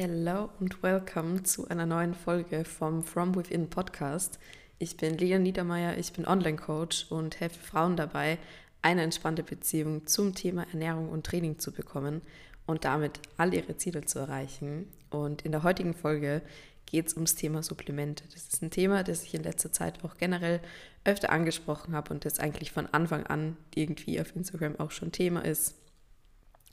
Hello und welcome zu einer neuen Folge vom From Within Podcast. Ich bin Lea Niedermeyer, ich bin Online-Coach und helfe Frauen dabei, eine entspannte Beziehung zum Thema Ernährung und Training zu bekommen und damit all ihre Ziele zu erreichen. Und in der heutigen Folge geht es ums Thema Supplemente. Das ist ein Thema, das ich in letzter Zeit auch generell öfter angesprochen habe und das eigentlich von Anfang an irgendwie auf Instagram auch schon Thema ist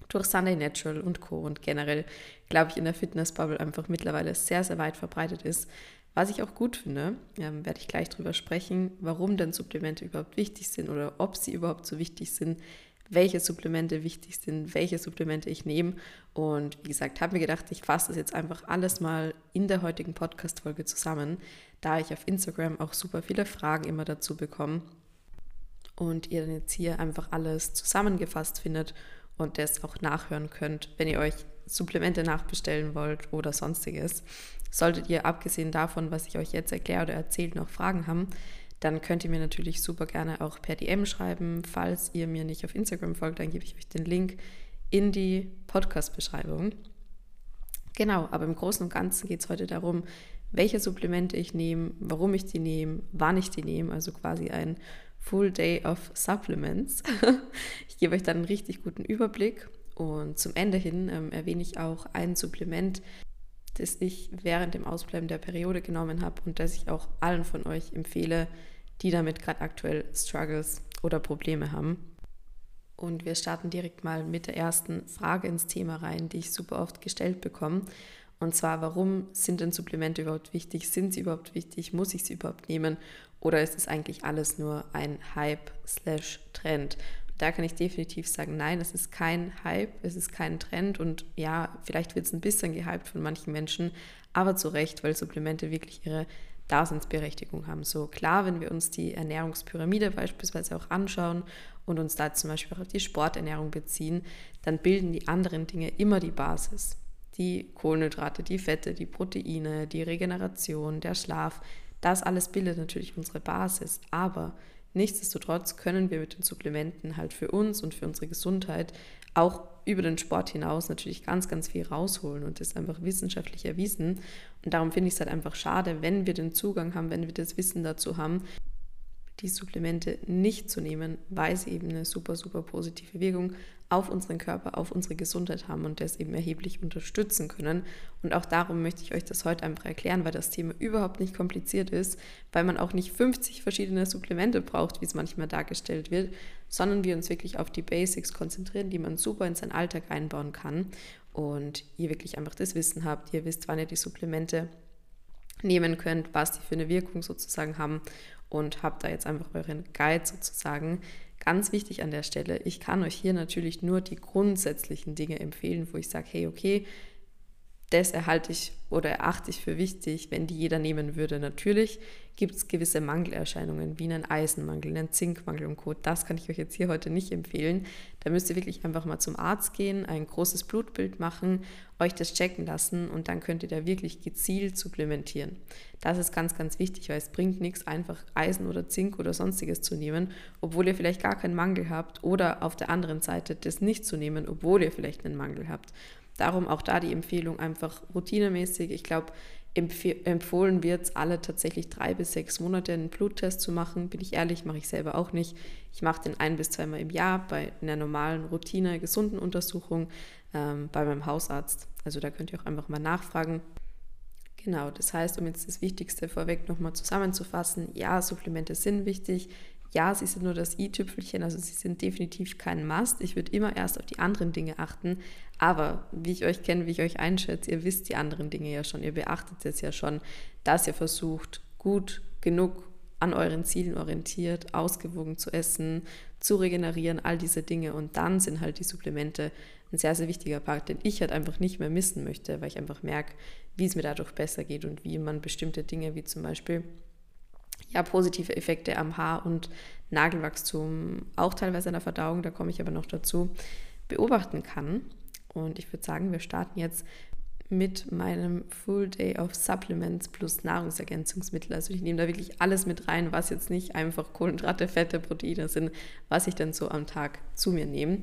durch Sunday Natural und Co. Und generell, glaube ich, in der Fitnessbubble einfach mittlerweile sehr, sehr weit verbreitet ist. Was ich auch gut finde, ähm, werde ich gleich drüber sprechen, warum denn Supplemente überhaupt wichtig sind oder ob sie überhaupt so wichtig sind, welche Supplemente wichtig sind, welche Supplemente ich nehme. Und wie gesagt, habe mir gedacht, ich fasse das jetzt einfach alles mal in der heutigen Podcast-Folge zusammen, da ich auf Instagram auch super viele Fragen immer dazu bekomme und ihr dann jetzt hier einfach alles zusammengefasst findet und das auch nachhören könnt, wenn ihr euch Supplemente nachbestellen wollt oder sonstiges. Solltet ihr abgesehen davon, was ich euch jetzt erkläre oder erzählt, noch Fragen haben, dann könnt ihr mir natürlich super gerne auch per DM schreiben. Falls ihr mir nicht auf Instagram folgt, dann gebe ich euch den Link in die Podcast-Beschreibung. Genau, aber im Großen und Ganzen geht es heute darum, welche Supplemente ich nehme, warum ich die nehme, wann ich die nehme, also quasi ein Full Day of Supplements. ich gebe euch dann einen richtig guten Überblick und zum Ende hin ähm, erwähne ich auch ein Supplement, das ich während dem Ausbleiben der Periode genommen habe und das ich auch allen von euch empfehle, die damit gerade aktuell Struggles oder Probleme haben. Und wir starten direkt mal mit der ersten Frage ins Thema rein, die ich super oft gestellt bekomme. Und zwar, warum sind denn Supplemente überhaupt wichtig? Sind sie überhaupt wichtig? Muss ich sie überhaupt nehmen? Oder ist es eigentlich alles nur ein Hype slash Trend? Da kann ich definitiv sagen, nein, es ist kein Hype, es ist kein Trend und ja, vielleicht wird es ein bisschen gehypt von manchen Menschen, aber zu Recht, weil Supplemente wirklich ihre Daseinsberechtigung haben. So klar, wenn wir uns die Ernährungspyramide beispielsweise auch anschauen und uns da zum Beispiel auch auf die Sporternährung beziehen, dann bilden die anderen Dinge immer die Basis. Die Kohlenhydrate, die Fette, die Proteine, die Regeneration, der Schlaf, das alles bildet natürlich unsere Basis, aber nichtsdestotrotz können wir mit den Supplementen halt für uns und für unsere Gesundheit auch über den Sport hinaus natürlich ganz, ganz viel rausholen und das einfach wissenschaftlich erwiesen. Und darum finde ich es halt einfach schade, wenn wir den Zugang haben, wenn wir das Wissen dazu haben, die Supplemente nicht zu nehmen, weil sie eben eine super, super positive Wirkung auf unseren Körper, auf unsere Gesundheit haben und das eben erheblich unterstützen können. Und auch darum möchte ich euch das heute einfach erklären, weil das Thema überhaupt nicht kompliziert ist, weil man auch nicht 50 verschiedene Supplemente braucht, wie es manchmal dargestellt wird, sondern wir uns wirklich auf die Basics konzentrieren, die man super in seinen Alltag einbauen kann. Und ihr wirklich einfach das Wissen habt, ihr wisst, wann ihr die Supplemente nehmen könnt, was die für eine Wirkung sozusagen haben und habt da jetzt einfach euren Guide sozusagen. Ganz wichtig an der Stelle, ich kann euch hier natürlich nur die grundsätzlichen Dinge empfehlen, wo ich sage, hey, okay, das erhalte ich oder erachte ich für wichtig, wenn die jeder nehmen würde. Natürlich gibt es gewisse Mangelerscheinungen, wie einen Eisenmangel, einen Zinkmangel und Co. Das kann ich euch jetzt hier heute nicht empfehlen. Da müsst ihr wirklich einfach mal zum Arzt gehen, ein großes Blutbild machen, euch das checken lassen und dann könnt ihr da wirklich gezielt supplementieren. Das ist ganz, ganz wichtig, weil es bringt nichts, einfach Eisen oder Zink oder sonstiges zu nehmen, obwohl ihr vielleicht gar keinen Mangel habt oder auf der anderen Seite das nicht zu nehmen, obwohl ihr vielleicht einen Mangel habt. Darum auch da die Empfehlung einfach routinemäßig. Ich glaube, empfohlen wird es alle tatsächlich drei bis sechs Monate einen Bluttest zu machen. Bin ich ehrlich, mache ich selber auch nicht. Ich mache den ein bis zweimal im Jahr bei einer normalen Routine, gesunden Untersuchung ähm, bei meinem Hausarzt. Also da könnt ihr auch einfach mal nachfragen. Genau, das heißt, um jetzt das Wichtigste vorweg nochmal zusammenzufassen, ja, Supplemente sind wichtig. Ja, sie sind nur das i-Tüpfelchen, also sie sind definitiv kein Must. Ich würde immer erst auf die anderen Dinge achten. Aber wie ich euch kenne, wie ich euch einschätze, ihr wisst die anderen Dinge ja schon. Ihr beachtet es ja schon, dass ihr versucht, gut genug an euren Zielen orientiert, ausgewogen zu essen, zu regenerieren, all diese Dinge. Und dann sind halt die Supplemente ein sehr, sehr wichtiger Part, den ich halt einfach nicht mehr missen möchte, weil ich einfach merke, wie es mir dadurch besser geht und wie man bestimmte Dinge wie zum Beispiel ja, positive Effekte am Haar- und Nagelwachstum, auch teilweise an der Verdauung, da komme ich aber noch dazu, beobachten kann. Und ich würde sagen, wir starten jetzt mit meinem Full Day of Supplements plus Nahrungsergänzungsmittel. Also ich nehme da wirklich alles mit rein, was jetzt nicht einfach Kohlenhydrate, Fette, Proteine sind, was ich dann so am Tag zu mir nehme.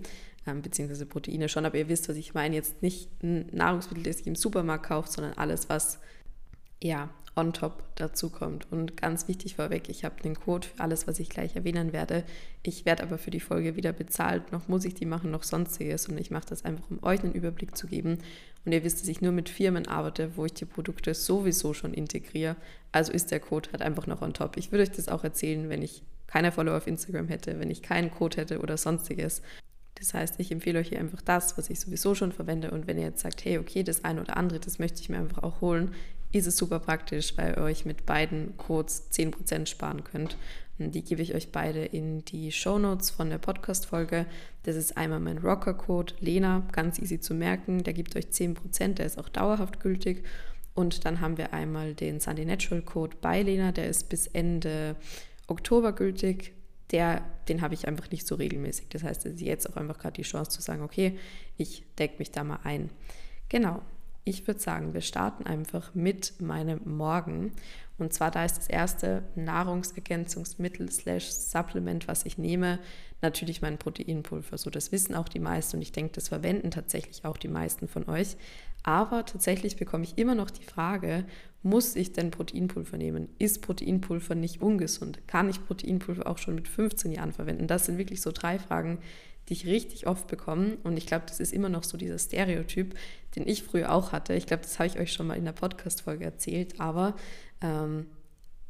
ähm, beziehungsweise Proteine schon, aber ihr wisst, was ich meine. Jetzt nicht ein Nahrungsmittel, das ich im Supermarkt kaufe, sondern alles, was ja on top dazu kommt. Und ganz wichtig vorweg, ich habe den Code für alles, was ich gleich erwähnen werde. Ich werde aber für die Folge wieder bezahlt. Noch muss ich die machen, noch sonstiges. Und ich mache das einfach, um euch einen Überblick zu geben. Und ihr wisst, dass ich nur mit Firmen arbeite, wo ich die Produkte sowieso schon integriere. Also ist der Code halt einfach noch on top. Ich würde euch das auch erzählen, wenn ich keine Follower auf Instagram hätte, wenn ich keinen Code hätte oder sonstiges. Das heißt, ich empfehle euch hier einfach das, was ich sowieso schon verwende. Und wenn ihr jetzt sagt, hey, okay, das eine oder andere, das möchte ich mir einfach auch holen, ist es super praktisch, weil ihr euch mit beiden Codes 10% sparen könnt. Die gebe ich euch beide in die Show Notes von der Podcast-Folge. Das ist einmal mein Rocker-Code, Lena, ganz easy zu merken. Der gibt euch 10%, der ist auch dauerhaft gültig. Und dann haben wir einmal den Sunday Natural Code bei Lena, der ist bis Ende Oktober gültig. Der, den habe ich einfach nicht so regelmäßig. Das heißt, es ist jetzt auch einfach gerade die Chance zu sagen, okay, ich decke mich da mal ein. Genau, ich würde sagen, wir starten einfach mit meinem Morgen. Und zwar da ist das erste Nahrungsergänzungsmittel slash Supplement, was ich nehme, natürlich mein Proteinpulver. So, das wissen auch die meisten und ich denke, das verwenden tatsächlich auch die meisten von euch. Aber tatsächlich bekomme ich immer noch die Frage, muss ich denn Proteinpulver nehmen? Ist Proteinpulver nicht ungesund? Kann ich Proteinpulver auch schon mit 15 Jahren verwenden? Das sind wirklich so drei Fragen, die ich richtig oft bekomme. Und ich glaube, das ist immer noch so dieser Stereotyp, den ich früher auch hatte. Ich glaube, das habe ich euch schon mal in der Podcast-Folge erzählt. Aber ähm,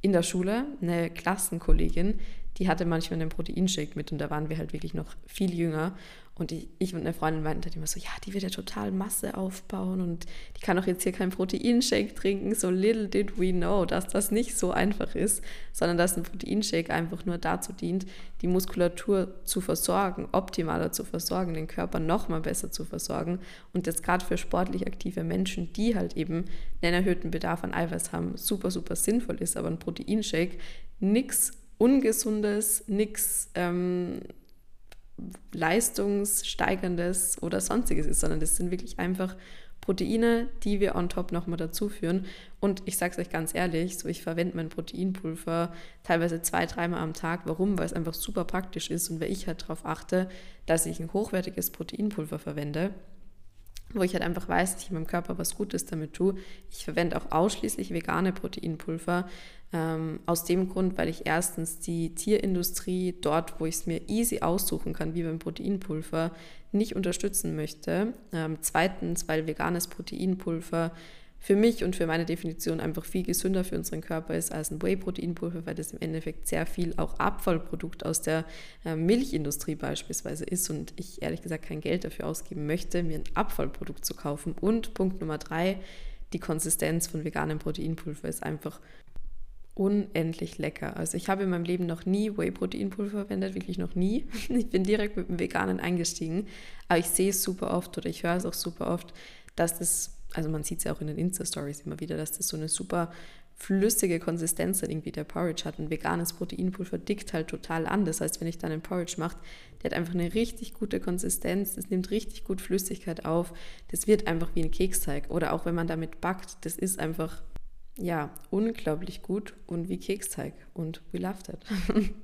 in der Schule eine Klassenkollegin, die hatte manchmal einen Proteinshake mit und da waren wir halt wirklich noch viel jünger. Und ich, ich und eine Freundin meinten immer so, ja, die wird ja total Masse aufbauen und die kann doch jetzt hier keinen Proteinshake trinken. So little did we know, dass das nicht so einfach ist, sondern dass ein Proteinshake einfach nur dazu dient, die Muskulatur zu versorgen, optimaler zu versorgen, den Körper nochmal besser zu versorgen. Und jetzt gerade für sportlich aktive Menschen, die halt eben einen erhöhten Bedarf an Eiweiß haben, super, super sinnvoll ist. Aber ein Proteinshake, nichts Ungesundes, nichts... Ähm, leistungssteigerndes oder sonstiges ist, sondern das sind wirklich einfach Proteine, die wir on top nochmal dazu führen. Und ich sage es euch ganz ehrlich, so ich verwende mein Proteinpulver teilweise zwei, dreimal am Tag. Warum? Weil es einfach super praktisch ist und weil ich halt darauf achte, dass ich ein hochwertiges Proteinpulver verwende wo ich halt einfach weiß, dass ich meinem Körper was Gutes damit tue. Ich verwende auch ausschließlich vegane Proteinpulver. Ähm, aus dem Grund, weil ich erstens die Tierindustrie dort, wo ich es mir easy aussuchen kann, wie beim Proteinpulver, nicht unterstützen möchte. Ähm, zweitens, weil veganes Proteinpulver für mich und für meine Definition einfach viel gesünder für unseren Körper ist als ein Whey-Proteinpulver, weil das im Endeffekt sehr viel auch Abfallprodukt aus der äh, Milchindustrie beispielsweise ist und ich ehrlich gesagt kein Geld dafür ausgeben möchte, mir ein Abfallprodukt zu kaufen. Und Punkt Nummer drei, die Konsistenz von veganem Proteinpulver ist einfach unendlich lecker. Also ich habe in meinem Leben noch nie Whey-Proteinpulver verwendet, wirklich noch nie. Ich bin direkt mit dem Veganen eingestiegen, aber ich sehe es super oft oder ich höre es auch super oft, dass das also man sieht es ja auch in den Insta-Stories immer wieder, dass das so eine super flüssige Konsistenz dann irgendwie der Porridge hat. Ein veganes Proteinpulver dickt halt total an. Das heißt, wenn ich dann einen Porridge mache, der hat einfach eine richtig gute Konsistenz, das nimmt richtig gut Flüssigkeit auf. Das wird einfach wie ein Keksteig. Oder auch wenn man damit backt, das ist einfach, ja, unglaublich gut und wie Keksteig. Und we loved it.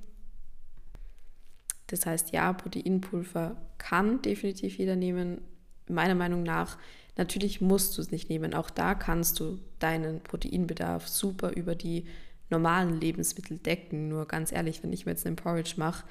das heißt, ja, Proteinpulver kann definitiv jeder nehmen. Meiner Meinung nach Natürlich musst du es nicht nehmen. Auch da kannst du deinen Proteinbedarf super über die normalen Lebensmittel decken. Nur ganz ehrlich, wenn ich mir jetzt einen Porridge mache,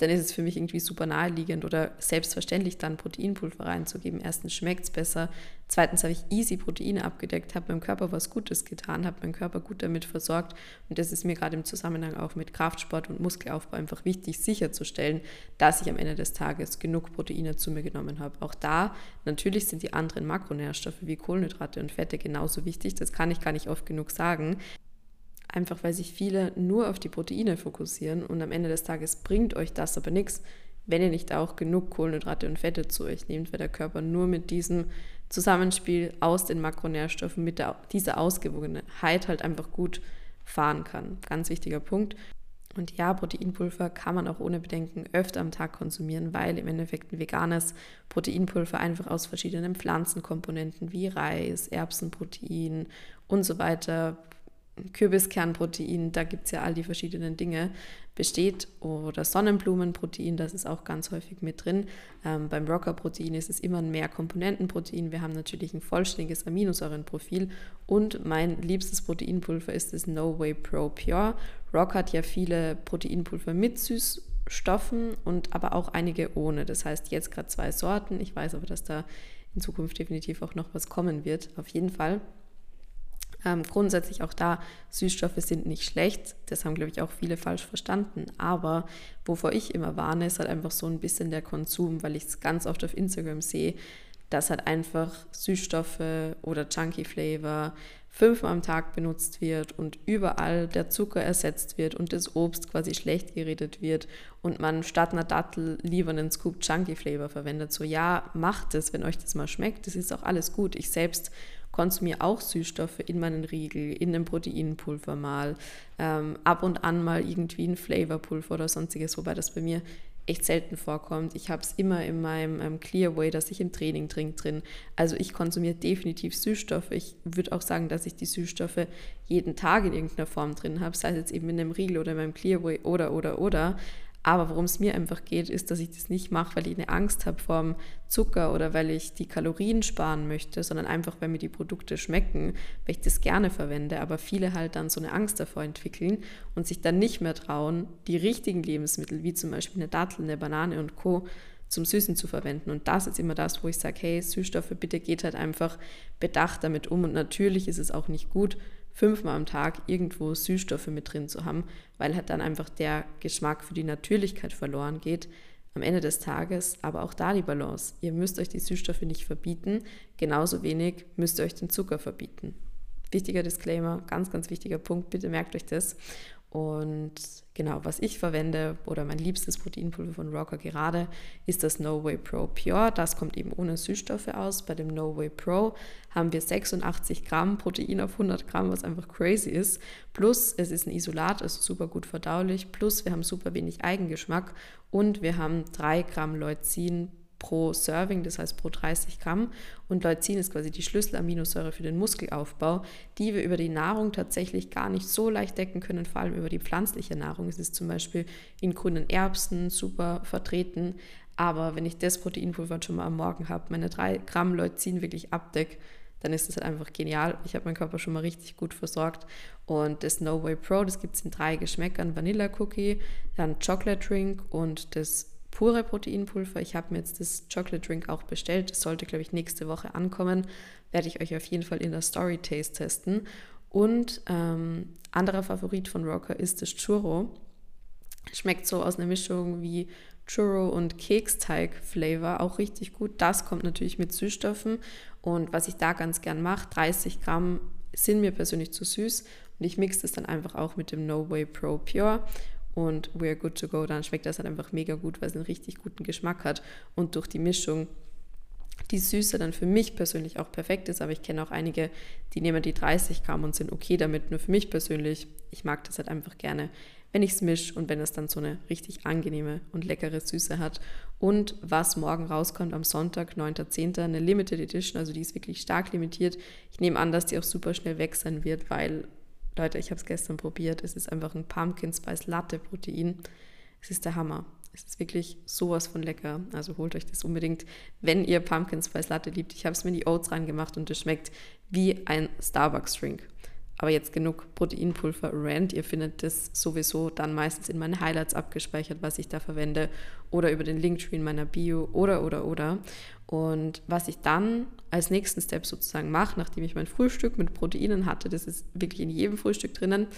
dann ist es für mich irgendwie super naheliegend oder selbstverständlich dann Proteinpulver reinzugeben. Erstens schmeckt es besser, zweitens habe ich easy Proteine abgedeckt, habe meinem Körper was Gutes getan, habe meinen Körper gut damit versorgt und das ist mir gerade im Zusammenhang auch mit Kraftsport und Muskelaufbau einfach wichtig sicherzustellen, dass ich am Ende des Tages genug Proteine zu mir genommen habe. Auch da natürlich sind die anderen Makronährstoffe wie Kohlenhydrate und Fette genauso wichtig, das kann ich gar nicht oft genug sagen einfach weil sich viele nur auf die Proteine fokussieren und am Ende des Tages bringt euch das aber nichts, wenn ihr nicht auch genug Kohlenhydrate und Fette zu euch nehmt, weil der Körper nur mit diesem Zusammenspiel aus den Makronährstoffen, mit der, dieser Ausgewogenheit halt einfach gut fahren kann. Ganz wichtiger Punkt. Und ja, Proteinpulver kann man auch ohne Bedenken öfter am Tag konsumieren, weil im Endeffekt ein veganes Proteinpulver einfach aus verschiedenen Pflanzenkomponenten wie Reis, Erbsenprotein und so weiter Kürbiskernprotein, da gibt es ja all die verschiedenen Dinge, besteht. Oder Sonnenblumenprotein, das ist auch ganz häufig mit drin. Ähm, beim Rocker-Protein ist es immer ein Mehrkomponentenprotein. Wir haben natürlich ein vollständiges Aminosäurenprofil. Und mein liebstes Proteinpulver ist das No Way Pro Pure. Rock hat ja viele Proteinpulver mit Süßstoffen und aber auch einige ohne. Das heißt jetzt gerade zwei Sorten. Ich weiß aber, dass da in Zukunft definitiv auch noch was kommen wird. Auf jeden Fall ähm, grundsätzlich auch da, Süßstoffe sind nicht schlecht. Das haben, glaube ich, auch viele falsch verstanden. Aber wovor ich immer warne, ist halt einfach so ein bisschen der Konsum, weil ich es ganz oft auf Instagram sehe, dass halt einfach Süßstoffe oder Chunky Flavor fünfmal am Tag benutzt wird und überall der Zucker ersetzt wird und das Obst quasi schlecht geredet wird und man statt einer Dattel lieber einen Scoop Chunky Flavor verwendet. So ja, macht es, wenn euch das mal schmeckt. Das ist auch alles gut. Ich selbst konsumiere auch Süßstoffe in meinen Riegel, in einem Proteinpulver mal, ähm, ab und an mal irgendwie ein Flavorpulver oder sonstiges, wobei das bei mir echt selten vorkommt. Ich habe es immer in meinem ähm, Clearway, das ich im Training trinke, drin. Also ich konsumiere definitiv Süßstoffe. Ich würde auch sagen, dass ich die Süßstoffe jeden Tag in irgendeiner Form drin habe, sei es jetzt eben in einem Riegel oder in meinem Clearway oder, oder, oder. Aber worum es mir einfach geht, ist, dass ich das nicht mache, weil ich eine Angst habe vor dem Zucker oder weil ich die Kalorien sparen möchte, sondern einfach, weil mir die Produkte schmecken, weil ich das gerne verwende. Aber viele halt dann so eine Angst davor entwickeln und sich dann nicht mehr trauen, die richtigen Lebensmittel, wie zum Beispiel eine Dattel, eine Banane und Co., zum Süßen zu verwenden. Und das ist immer das, wo ich sage, hey, Süßstoffe, bitte geht halt einfach bedacht damit um. Und natürlich ist es auch nicht gut, fünfmal am Tag irgendwo Süßstoffe mit drin zu haben, weil halt dann einfach der Geschmack für die Natürlichkeit verloren geht am Ende des Tages, aber auch da die Balance. Ihr müsst euch die Süßstoffe nicht verbieten, genauso wenig müsst ihr euch den Zucker verbieten. Wichtiger Disclaimer, ganz, ganz wichtiger Punkt, bitte merkt euch das. Und genau, was ich verwende oder mein liebstes Proteinpulver von Rocker gerade ist das No Way Pro Pure. Das kommt eben ohne Süßstoffe aus. Bei dem No Way Pro haben wir 86 Gramm Protein auf 100 Gramm, was einfach crazy ist. Plus es ist ein Isolat, also super gut verdaulich. Plus wir haben super wenig Eigengeschmack und wir haben 3 Gramm Leucin pro Serving, das heißt pro 30 Gramm. Und Leucin ist quasi die Schlüsselaminosäure für den Muskelaufbau, die wir über die Nahrung tatsächlich gar nicht so leicht decken können, vor allem über die pflanzliche Nahrung. Es ist zum Beispiel in grünen Erbsen super vertreten. Aber wenn ich das Proteinpulver schon mal am Morgen habe, meine 3 Gramm Leucin wirklich abdecke, dann ist das halt einfach genial. Ich habe meinen Körper schon mal richtig gut versorgt. Und das No Way Pro, das gibt es in drei Geschmäckern: Vanilla Cookie, dann Chocolate Drink und das pure Proteinpulver. Ich habe mir jetzt das Chocolate Drink auch bestellt. Das sollte, glaube ich, nächste Woche ankommen. Werde ich euch auf jeden Fall in der Story Taste testen. Und ähm, anderer Favorit von Rocker ist das Churro. Schmeckt so aus einer Mischung wie Churro und Keksteig-Flavor, auch richtig gut. Das kommt natürlich mit Süßstoffen. Und was ich da ganz gern mache, 30 Gramm sind mir persönlich zu süß. Und ich mixe das dann einfach auch mit dem No Way Pro Pure und we're good to go, dann schmeckt das halt einfach mega gut, weil es einen richtig guten Geschmack hat und durch die Mischung die Süße dann für mich persönlich auch perfekt ist, aber ich kenne auch einige, die nehmen die 30 Gramm und sind okay damit. Nur für mich persönlich, ich mag das halt einfach gerne, wenn ich es mische und wenn es dann so eine richtig angenehme und leckere Süße hat. Und was morgen rauskommt am Sonntag, 9.10., eine Limited Edition, also die ist wirklich stark limitiert. Ich nehme an, dass die auch super schnell weg sein wird, weil Leute, ich habe es gestern probiert. Es ist einfach ein Pumpkin Spice Latte Protein. Es ist der Hammer. Es ist wirklich sowas von lecker. Also holt euch das unbedingt, wenn ihr Pumpkin Spice Latte liebt. Ich habe es mir in die Oats reingemacht und es schmeckt wie ein Starbucks Drink. Aber jetzt genug Proteinpulver Rand. Ihr findet das sowieso dann meistens in meinen Highlights abgespeichert, was ich da verwende oder über den Linktree in meiner Bio oder oder oder. Und was ich dann als nächsten Step sozusagen mache, nachdem ich mein Frühstück mit Proteinen hatte, das ist wirklich in jedem Frühstück drinnen,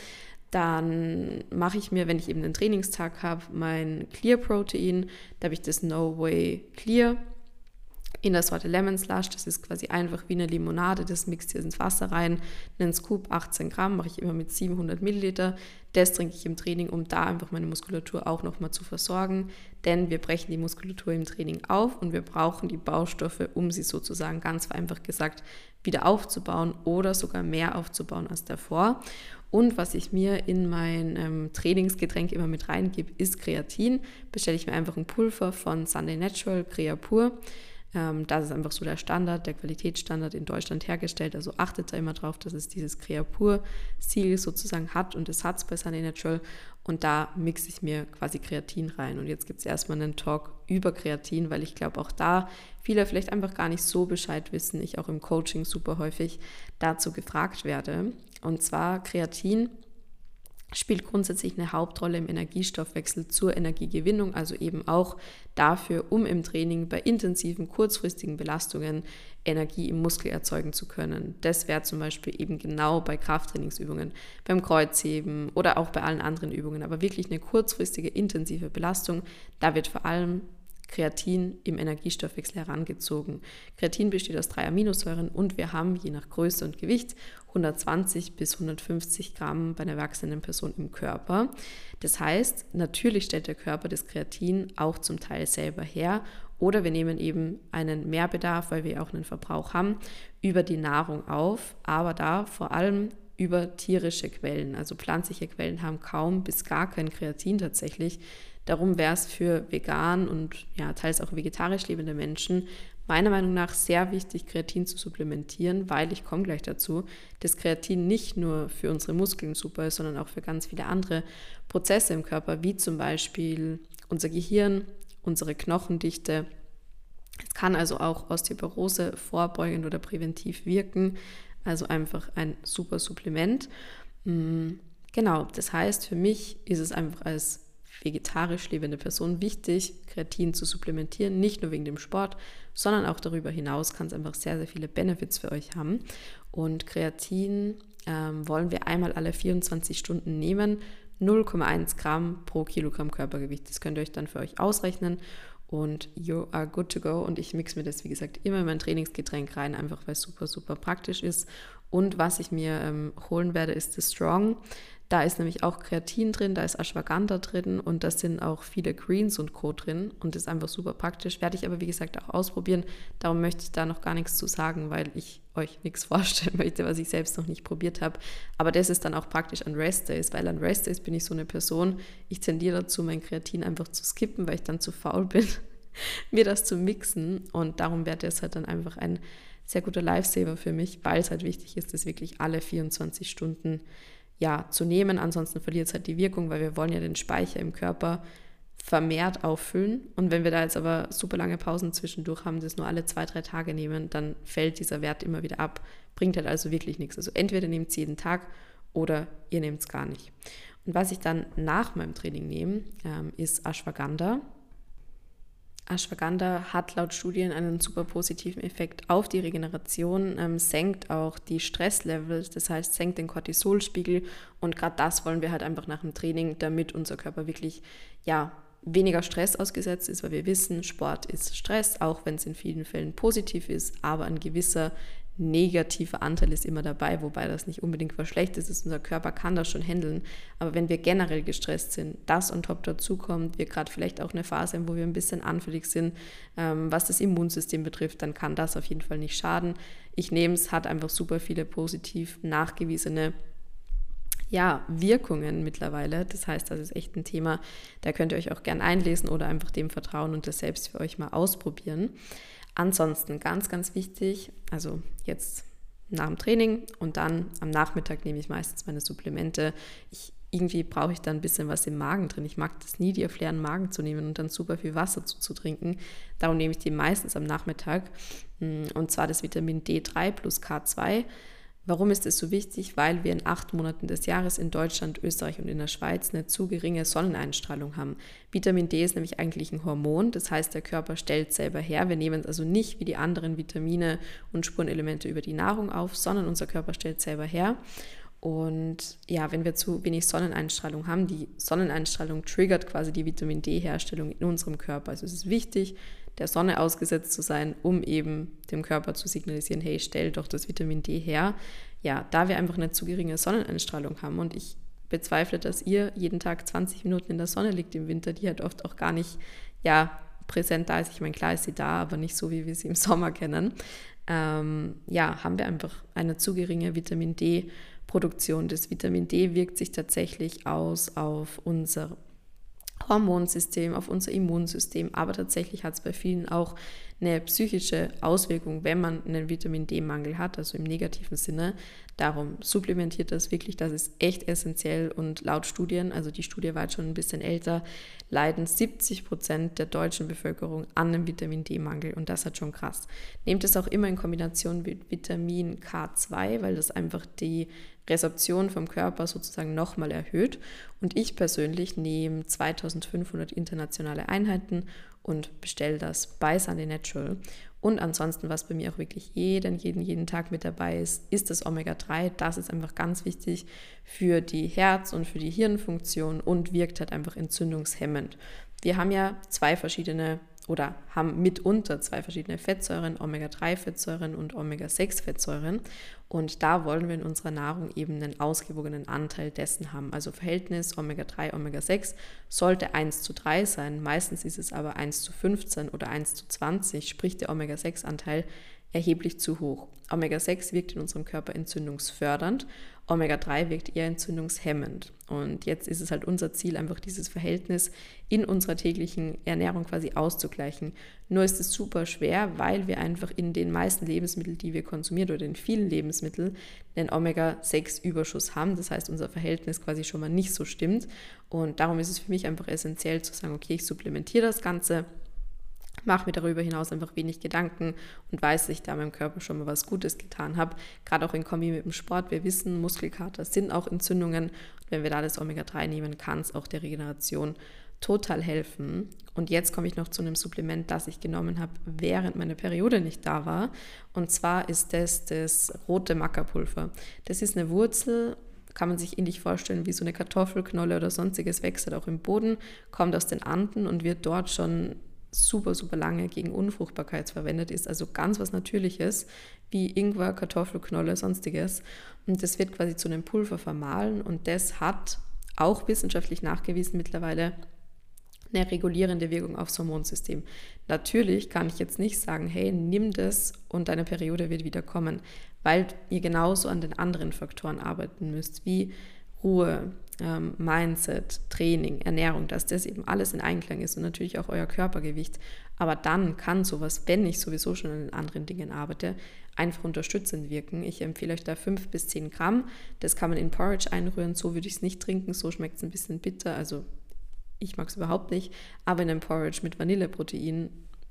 dann mache ich mir, wenn ich eben einen Trainingstag habe, mein Clear Protein. Da habe ich das No Way Clear in der Sorte Lemon Slush. Das ist quasi einfach wie eine Limonade. Das mixt ihr ins Wasser rein. Einen Scoop 18 Gramm mache ich immer mit 700 Milliliter. Das trinke ich im Training, um da einfach meine Muskulatur auch nochmal zu versorgen. Denn wir brechen die Muskulatur im Training auf und wir brauchen die Baustoffe, um sie sozusagen ganz vereinfacht gesagt wieder aufzubauen oder sogar mehr aufzubauen als davor. Und was ich mir in mein ähm, Trainingsgetränk immer mit reingebe, ist Kreatin. Bestelle ich mir einfach ein Pulver von Sunday Natural, Crea Pur. Ähm, das ist einfach so der Standard, der Qualitätsstandard in Deutschland hergestellt. Also achtet da immer drauf, dass es dieses Creapur-Siegel sozusagen hat und es hat es bei Sunny Natural. Und da mixe ich mir quasi Kreatin rein. Und jetzt gibt es erstmal einen Talk über Kreatin, weil ich glaube, auch da viele vielleicht einfach gar nicht so Bescheid wissen. Ich auch im Coaching super häufig dazu gefragt werde. Und zwar Kreatin spielt grundsätzlich eine Hauptrolle im Energiestoffwechsel zur Energiegewinnung, also eben auch dafür, um im Training bei intensiven, kurzfristigen Belastungen Energie im Muskel erzeugen zu können. Das wäre zum Beispiel eben genau bei Krafttrainingsübungen, beim Kreuzheben oder auch bei allen anderen Übungen. Aber wirklich eine kurzfristige, intensive Belastung, da wird vor allem Kreatin im Energiestoffwechsel herangezogen. Kreatin besteht aus drei Aminosäuren und wir haben je nach Größe und Gewicht 120 bis 150 Gramm bei einer erwachsenen Person im Körper. Das heißt, natürlich stellt der Körper das Kreatin auch zum Teil selber her oder wir nehmen eben einen Mehrbedarf, weil wir auch einen Verbrauch haben, über die Nahrung auf, aber da vor allem über tierische Quellen. Also pflanzliche Quellen haben kaum bis gar kein Kreatin tatsächlich. Darum wäre es für vegan und ja, teils auch vegetarisch lebende Menschen meiner Meinung nach sehr wichtig, Kreatin zu supplementieren, weil ich komme gleich dazu, dass Kreatin nicht nur für unsere Muskeln super ist, sondern auch für ganz viele andere Prozesse im Körper, wie zum Beispiel unser Gehirn, unsere Knochendichte. Es kann also auch Osteoporose vorbeugend oder präventiv wirken, also einfach ein super Supplement. Mm, genau, das heißt, für mich ist es einfach als vegetarisch lebende Person wichtig, Kreatin zu supplementieren, nicht nur wegen dem Sport, sondern auch darüber hinaus kann es einfach sehr, sehr viele Benefits für euch haben. Und Kreatin ähm, wollen wir einmal alle 24 Stunden nehmen, 0,1 Gramm pro Kilogramm Körpergewicht. Das könnt ihr euch dann für euch ausrechnen und you are good to go. Und ich mixe mir das, wie gesagt, immer in mein Trainingsgetränk rein, einfach weil es super, super praktisch ist. Und was ich mir ähm, holen werde, ist das Strong. Da ist nämlich auch Kreatin drin, da ist Ashwagandha drin und da sind auch viele Greens und Co. drin und ist einfach super praktisch. Werde ich aber, wie gesagt, auch ausprobieren. Darum möchte ich da noch gar nichts zu sagen, weil ich euch nichts vorstellen möchte, was ich selbst noch nicht probiert habe. Aber das ist dann auch praktisch an Rest Days, weil an Rest Days bin ich so eine Person, ich tendiere dazu, mein Kreatin einfach zu skippen, weil ich dann zu faul bin, mir das zu mixen. Und darum wäre das halt dann einfach ein sehr guter Lifesaver für mich, weil es halt wichtig ist, dass wirklich alle 24 Stunden ja, zu nehmen. Ansonsten verliert es halt die Wirkung, weil wir wollen ja den Speicher im Körper vermehrt auffüllen. Und wenn wir da jetzt aber super lange Pausen zwischendurch haben, das nur alle zwei, drei Tage nehmen, dann fällt dieser Wert immer wieder ab. Bringt halt also wirklich nichts. Also entweder nehmt es jeden Tag oder ihr nehmt es gar nicht. Und was ich dann nach meinem Training nehme, ähm, ist Ashwagandha. Ashwagandha hat laut Studien einen super positiven Effekt auf die Regeneration, ähm, senkt auch die Stresslevels, das heißt senkt den Cortisolspiegel. Und gerade das wollen wir halt einfach nach dem Training, damit unser Körper wirklich ja weniger Stress ausgesetzt ist, weil wir wissen, Sport ist Stress, auch wenn es in vielen Fällen positiv ist, aber ein gewisser negativer Anteil ist immer dabei, wobei das nicht unbedingt was Schlechtes ist. Unser Körper kann das schon handeln. Aber wenn wir generell gestresst sind, das on top dazu kommt, wir gerade vielleicht auch eine Phase haben, wo wir ein bisschen anfällig sind, ähm, was das Immunsystem betrifft, dann kann das auf jeden Fall nicht schaden. Ich nehme es, hat einfach super viele positiv nachgewiesene ja, Wirkungen mittlerweile. Das heißt, das ist echt ein Thema, da könnt ihr euch auch gern einlesen oder einfach dem vertrauen und das selbst für euch mal ausprobieren. Ansonsten ganz, ganz wichtig, also jetzt nach dem Training und dann am Nachmittag nehme ich meistens meine Supplemente. Ich, irgendwie brauche ich da ein bisschen was im Magen drin. Ich mag das nie, die auf leeren Magen zu nehmen und dann super viel Wasser zu, zu trinken. Darum nehme ich die meistens am Nachmittag. Und zwar das Vitamin D3 plus K2. Warum ist es so wichtig? Weil wir in acht Monaten des Jahres in Deutschland, Österreich und in der Schweiz eine zu geringe Sonneneinstrahlung haben. Vitamin D ist nämlich eigentlich ein Hormon, das heißt, der Körper stellt selber her. Wir nehmen es also nicht wie die anderen Vitamine und Spurenelemente über die Nahrung auf, sondern unser Körper stellt selber her. Und ja, wenn wir zu wenig Sonneneinstrahlung haben, die Sonneneinstrahlung triggert quasi die Vitamin D-Herstellung in unserem Körper. Also es ist wichtig, der Sonne ausgesetzt zu sein, um eben dem Körper zu signalisieren, hey, stell doch das Vitamin D her. Ja, da wir einfach eine zu geringe Sonneneinstrahlung haben und ich bezweifle, dass ihr jeden Tag 20 Minuten in der Sonne liegt im Winter, die halt oft auch gar nicht, ja, präsent da ist. Ich meine, klar ist sie da, aber nicht so, wie wir sie im Sommer kennen. Ähm, ja, haben wir einfach eine zu geringe Vitamin D-Produktion. Das Vitamin D wirkt sich tatsächlich aus auf unser Hormonsystem, auf unser Immunsystem, aber tatsächlich hat es bei vielen auch eine psychische Auswirkung, wenn man einen Vitamin D-Mangel hat, also im negativen Sinne. Darum supplementiert das wirklich, das ist echt essentiell und laut Studien, also die Studie war jetzt schon ein bisschen älter, leiden 70 Prozent der deutschen Bevölkerung an einem Vitamin D-Mangel und das hat schon krass. Nehmt es auch immer in Kombination mit Vitamin K2, weil das einfach die Resorption vom Körper sozusagen nochmal erhöht. Und ich persönlich nehme 2500 internationale Einheiten und bestelle das bei Sunday Natural. Und ansonsten, was bei mir auch wirklich jeden, jeden, jeden Tag mit dabei ist, ist das Omega-3. Das ist einfach ganz wichtig für die Herz- und für die Hirnfunktion und wirkt halt einfach entzündungshemmend. Wir haben ja zwei verschiedene oder haben mitunter zwei verschiedene Fettsäuren, Omega-3-Fettsäuren und Omega-6-Fettsäuren. Und da wollen wir in unserer Nahrung eben einen ausgewogenen Anteil dessen haben. Also Verhältnis Omega-3, Omega-6 sollte 1 zu 3 sein. Meistens ist es aber 1 zu 15 oder 1 zu 20, sprich der Omega-6-Anteil erheblich zu hoch. Omega-6 wirkt in unserem Körper entzündungsfördernd, Omega-3 wirkt eher entzündungshemmend. Und jetzt ist es halt unser Ziel, einfach dieses Verhältnis in unserer täglichen Ernährung quasi auszugleichen. Nur ist es super schwer, weil wir einfach in den meisten Lebensmitteln, die wir konsumieren oder in vielen Lebensmitteln, einen Omega-6-Überschuss haben. Das heißt, unser Verhältnis quasi schon mal nicht so stimmt. Und darum ist es für mich einfach essentiell zu sagen, okay, ich supplementiere das Ganze mache mir darüber hinaus einfach wenig Gedanken und weiß, dass ich da meinem Körper schon mal was Gutes getan habe. Gerade auch in Kombi mit dem Sport. Wir wissen, Muskelkater sind auch Entzündungen. Und wenn wir da das Omega-3 nehmen, kann es auch der Regeneration total helfen. Und jetzt komme ich noch zu einem Supplement, das ich genommen habe, während meine Periode nicht da war. Und zwar ist das das rote Mackerpulver. Das ist eine Wurzel kann man sich ähnlich vorstellen wie so eine Kartoffelknolle oder sonstiges, wächst halt auch im Boden, kommt aus den Anden und wird dort schon super, super lange gegen Unfruchtbarkeit verwendet ist. Also ganz was Natürliches, wie Ingwer, Kartoffelknolle, sonstiges. Und das wird quasi zu einem Pulver vermahlen und das hat auch wissenschaftlich nachgewiesen mittlerweile eine regulierende Wirkung aufs Hormonsystem. Natürlich kann ich jetzt nicht sagen, hey, nimm das und deine Periode wird wieder kommen, weil ihr genauso an den anderen Faktoren arbeiten müsst, wie Ruhe, ähm, Mindset, Training, Ernährung, dass das eben alles in Einklang ist und natürlich auch euer Körpergewicht. Aber dann kann sowas, wenn ich sowieso schon an anderen Dingen arbeite, einfach unterstützend wirken. Ich empfehle euch da 5 bis 10 Gramm. Das kann man in Porridge einrühren. So würde ich es nicht trinken. So schmeckt es ein bisschen bitter. Also ich mag es überhaupt nicht. Aber in einem Porridge mit Vanilleprotein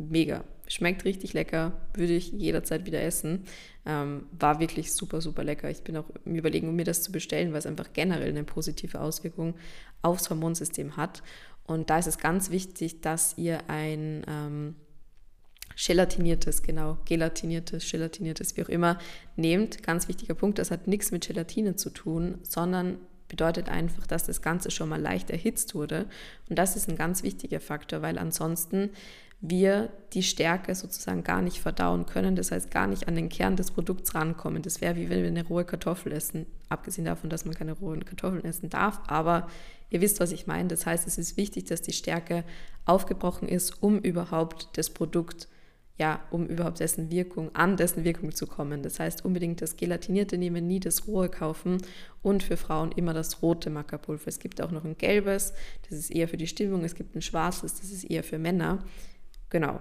mega. Schmeckt richtig lecker, würde ich jederzeit wieder essen. Ähm, war wirklich super, super lecker. Ich bin auch im Überlegen, mir das zu bestellen, weil es einfach generell eine positive Auswirkung aufs Hormonsystem hat. Und da ist es ganz wichtig, dass ihr ein ähm, gelatiniertes, genau, gelatiniertes, gelatiniertes, wie auch immer, nehmt. Ganz wichtiger Punkt, das hat nichts mit Gelatine zu tun, sondern bedeutet einfach, dass das Ganze schon mal leicht erhitzt wurde. Und das ist ein ganz wichtiger Faktor, weil ansonsten wir die Stärke sozusagen gar nicht verdauen können, das heißt gar nicht an den Kern des Produkts rankommen. Das wäre wie wenn wir eine rohe Kartoffel essen, abgesehen davon, dass man keine rohen Kartoffeln essen darf, aber ihr wisst, was ich meine. Das heißt, es ist wichtig, dass die Stärke aufgebrochen ist, um überhaupt das Produkt ja, um überhaupt dessen Wirkung, an dessen Wirkung zu kommen. Das heißt, unbedingt das Gelatinierte nehmen, nie das Rohe kaufen und für Frauen immer das rote Mackerpulver. Es gibt auch noch ein gelbes, das ist eher für die Stimmung, es gibt ein schwarzes, das ist eher für Männer. Genau.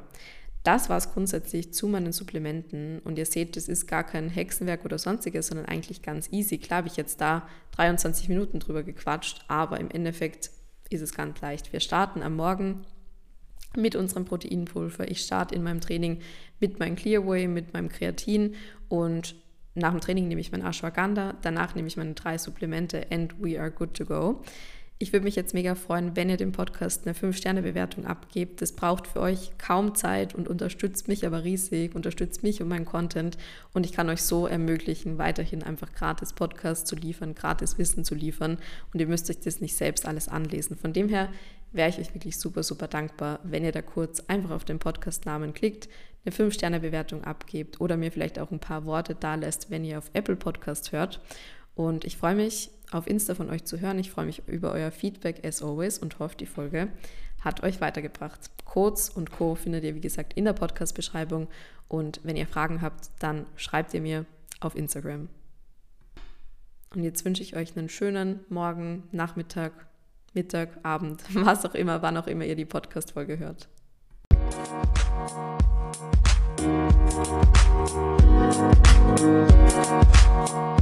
Das war es grundsätzlich zu meinen Supplementen und ihr seht, das ist gar kein Hexenwerk oder sonstiges, sondern eigentlich ganz easy. Klar habe ich jetzt da 23 Minuten drüber gequatscht, aber im Endeffekt ist es ganz leicht. Wir starten am Morgen mit unserem Proteinpulver. Ich starte in meinem Training mit meinem Clearway, mit meinem Kreatin und nach dem Training nehme ich mein Ashwagandha, danach nehme ich meine drei Supplemente and we are good to go. Ich würde mich jetzt mega freuen, wenn ihr dem Podcast eine 5-Sterne-Bewertung abgebt. Das braucht für euch kaum Zeit und unterstützt mich aber riesig, unterstützt mich und meinen Content. Und ich kann euch so ermöglichen, weiterhin einfach gratis Podcasts zu liefern, gratis Wissen zu liefern. Und ihr müsst euch das nicht selbst alles anlesen. Von dem her wäre ich euch wirklich super, super dankbar, wenn ihr da kurz einfach auf den Podcast-Namen klickt, eine 5-Sterne-Bewertung abgebt oder mir vielleicht auch ein paar Worte da lässt, wenn ihr auf Apple Podcast hört. Und ich freue mich, auf Insta von euch zu hören. Ich freue mich über euer Feedback as always und hoffe, die Folge hat euch weitergebracht. Codes und Co. findet ihr, wie gesagt, in der Podcast-Beschreibung. Und wenn ihr Fragen habt, dann schreibt ihr mir auf Instagram. Und jetzt wünsche ich euch einen schönen Morgen, Nachmittag, Mittag, Abend, was auch immer, wann auch immer ihr die Podcast-Folge hört. Thank